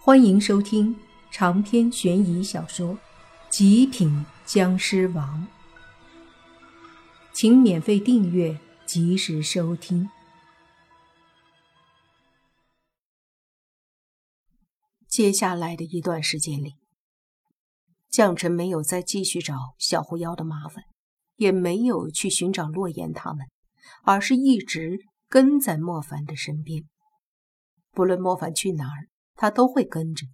欢迎收听长篇悬疑小说《极品僵尸王》，请免费订阅，及时收听。接下来的一段时间里，将臣没有再继续找小狐妖的麻烦，也没有去寻找洛言他们，而是一直跟在莫凡的身边。不论莫凡去哪儿，他都会跟着，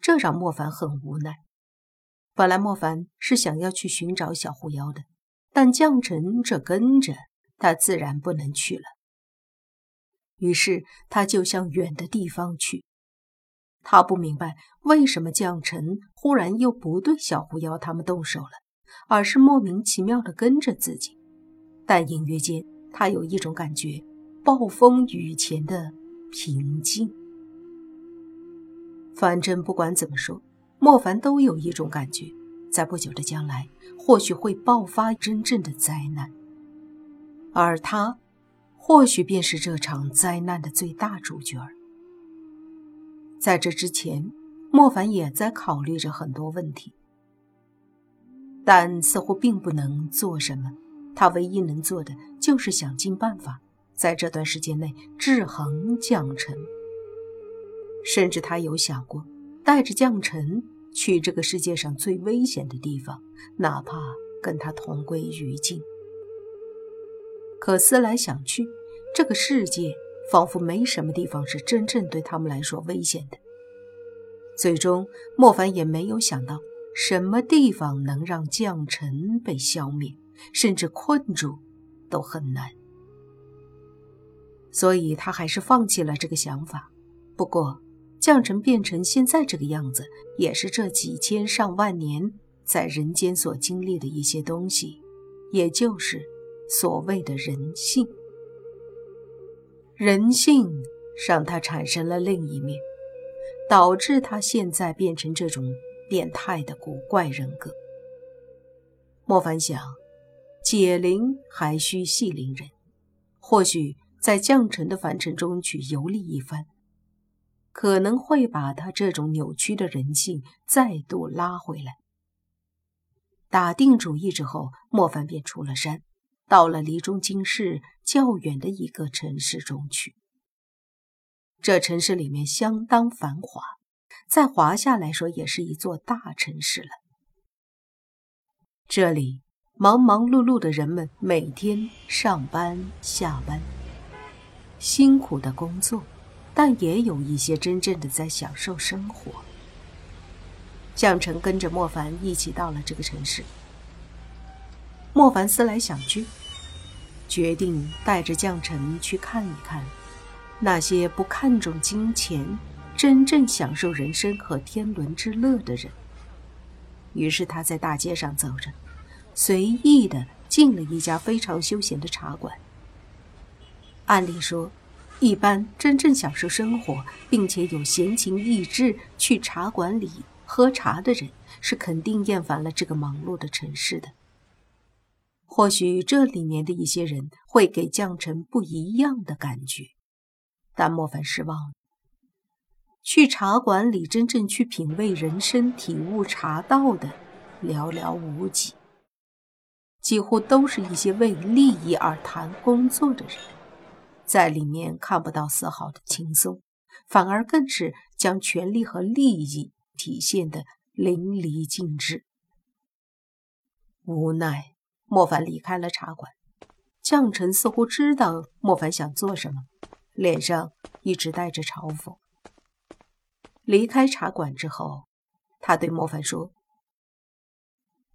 这让莫凡很无奈。本来莫凡是想要去寻找小狐妖的，但将臣这跟着他，自然不能去了。于是他就向远的地方去。他不明白为什么将臣忽然又不对小狐妖他们动手了，而是莫名其妙的跟着自己。但隐约间，他有一种感觉：暴风雨前的平静。反正不管怎么说，莫凡都有一种感觉，在不久的将来，或许会爆发真正的灾难，而他，或许便是这场灾难的最大主角。在这之前，莫凡也在考虑着很多问题，但似乎并不能做什么。他唯一能做的，就是想尽办法，在这段时间内制衡将臣。甚至他有想过带着将臣去这个世界上最危险的地方，哪怕跟他同归于尽。可思来想去，这个世界仿佛没什么地方是真正对他们来说危险的。最终，莫凡也没有想到什么地方能让将臣被消灭，甚至困住都很难。所以他还是放弃了这个想法。不过，将臣变成现在这个样子，也是这几千上万年在人间所经历的一些东西，也就是所谓的人性。人性让他产生了另一面，导致他现在变成这种变态的古怪人格。莫凡想，解铃还需系铃人，或许在将臣的凡尘中去游历一番。可能会把他这种扭曲的人性再度拉回来。打定主意之后，莫凡便出了山，到了离中京市较远的一个城市中去。这城市里面相当繁华，在华夏来说也是一座大城市了。这里忙忙碌碌的人们每天上班下班，辛苦的工作。但也有一些真正的在享受生活。将臣跟着莫凡一起到了这个城市。莫凡思来想去，决定带着将臣去看一看那些不看重金钱、真正享受人生和天伦之乐的人。于是他在大街上走着，随意的进了一家非常休闲的茶馆。按理说。一般真正享受生活，并且有闲情逸致去茶馆里喝茶的人，是肯定厌烦了这个忙碌的城市的。或许这里面的一些人会给将臣不一样的感觉，但莫凡失望了。去茶馆里真正去品味人生、体悟茶道的，寥寥无几，几乎都是一些为利益而谈工作的人。在里面看不到丝毫的轻松，反而更是将权力和利益体现的淋漓尽致。无奈，莫凡离开了茶馆。将臣似乎知道莫凡想做什么，脸上一直带着嘲讽。离开茶馆之后，他对莫凡说：“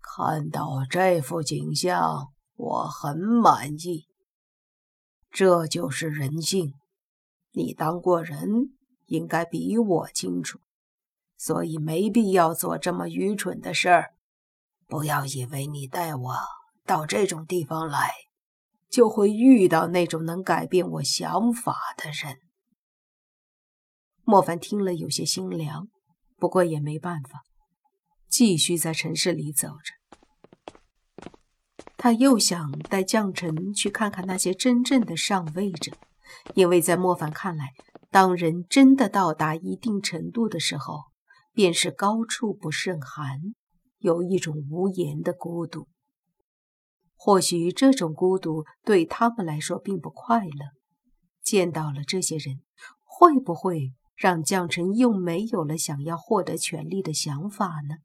看到这幅景象，我很满意。”这就是人性，你当过人，应该比我清楚，所以没必要做这么愚蠢的事儿。不要以为你带我到这种地方来，就会遇到那种能改变我想法的人。莫凡听了有些心凉，不过也没办法，继续在城市里走着。他又想带将臣去看看那些真正的上位者，因为在莫凡看来，当人真的到达一定程度的时候，便是高处不胜寒，有一种无言的孤独。或许这种孤独对他们来说并不快乐。见到了这些人，会不会让将臣又没有了想要获得权力的想法呢？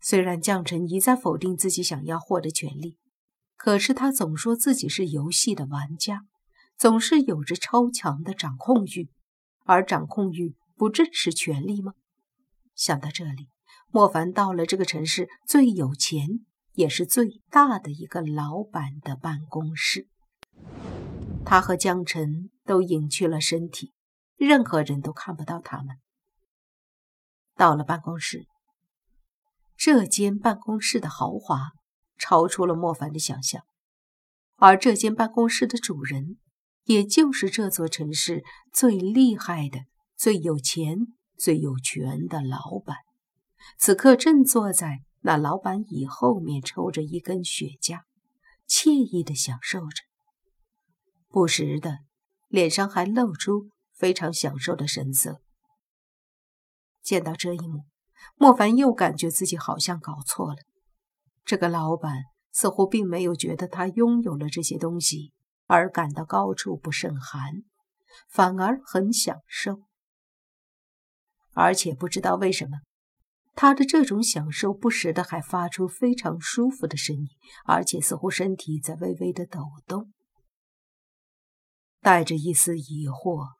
虽然将臣一再否定自己想要获得权力，可是他总说自己是游戏的玩家，总是有着超强的掌控欲，而掌控欲不正是权力吗？想到这里，莫凡到了这个城市最有钱也是最大的一个老板的办公室。他和江晨都隐去了身体，任何人都看不到他们。到了办公室。这间办公室的豪华超出了莫凡的想象，而这间办公室的主人，也就是这座城市最厉害的、最有钱、最有权的老板，此刻正坐在那老板椅后面抽着一根雪茄，惬意的享受着，不时的脸上还露出非常享受的神色。见到这一幕。莫凡又感觉自己好像搞错了，这个老板似乎并没有觉得他拥有了这些东西而感到高处不胜寒，反而很享受，而且不知道为什么，他的这种享受不时的还发出非常舒服的声音，而且似乎身体在微微的抖动。带着一丝疑惑，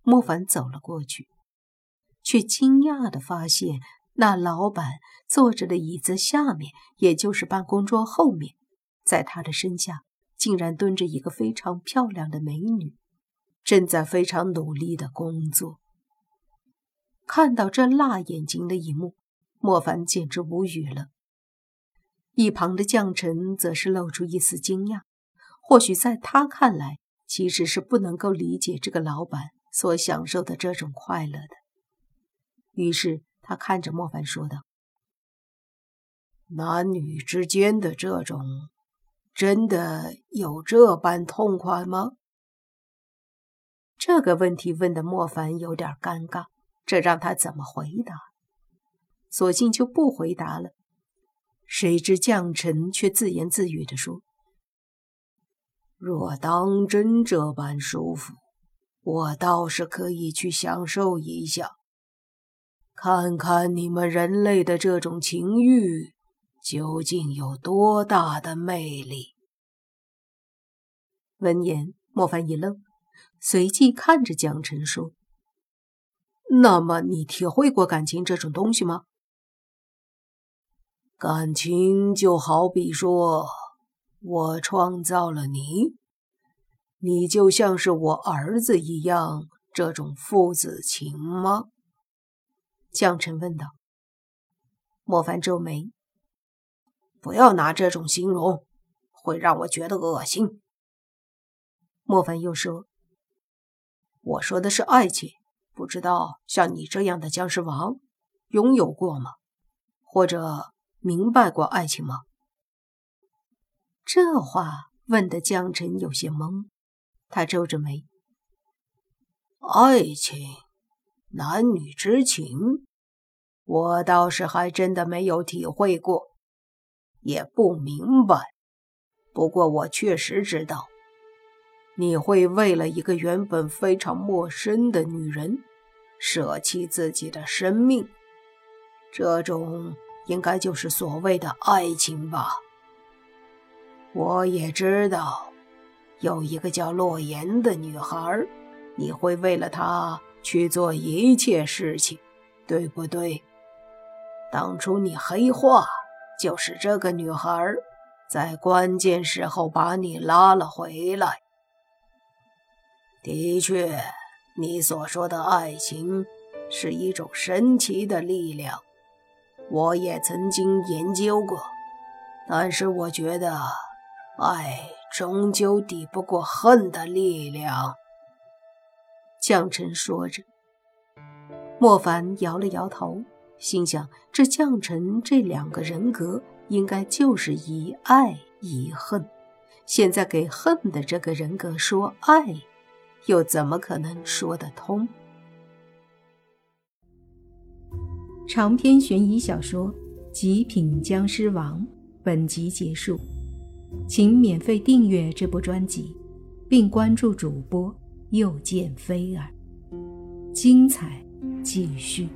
莫凡走了过去，却惊讶的发现。那老板坐着的椅子下面，也就是办公桌后面，在他的身下，竟然蹲着一个非常漂亮的美女，正在非常努力的工作。看到这辣眼睛的一幕，莫凡简直无语了。一旁的将臣则是露出一丝惊讶，或许在他看来，其实是不能够理解这个老板所享受的这种快乐的。于是。他看着莫凡说道：“男女之间的这种，真的有这般痛快吗？”这个问题问的莫凡有点尴尬，这让他怎么回答？索性就不回答了。谁知将臣却自言自语地说：“若当真这般舒服，我倒是可以去享受一下。”看看你们人类的这种情欲究竟有多大的魅力！闻言，莫凡一愣，随即看着江晨说：“那么，你体会过感情这种东西吗？感情就好比说，我创造了你，你就像是我儿子一样，这种父子情吗？”将臣问道：“莫凡皱眉，不要拿这种形容，会让我觉得恶心。”莫凡又说：“我说的是爱情，不知道像你这样的僵尸王拥有过吗？或者明白过爱情吗？”这话问的江辰有些懵，他皱着眉：“爱情。”男女之情，我倒是还真的没有体会过，也不明白。不过我确实知道，你会为了一个原本非常陌生的女人，舍弃自己的生命。这种应该就是所谓的爱情吧。我也知道，有一个叫洛言的女孩，你会为了她。去做一切事情，对不对？当初你黑化，就是这个女孩在关键时候把你拉了回来。的确，你所说的爱情是一种神奇的力量，我也曾经研究过。但是我觉得，爱终究抵不过恨的力量。将臣说着，莫凡摇了摇头，心想：这将臣这两个人格，应该就是一爱一恨。现在给恨的这个人格说爱，又怎么可能说得通？长篇悬疑小说《极品僵尸王》本集结束，请免费订阅这部专辑，并关注主播又见菲儿，精彩继续。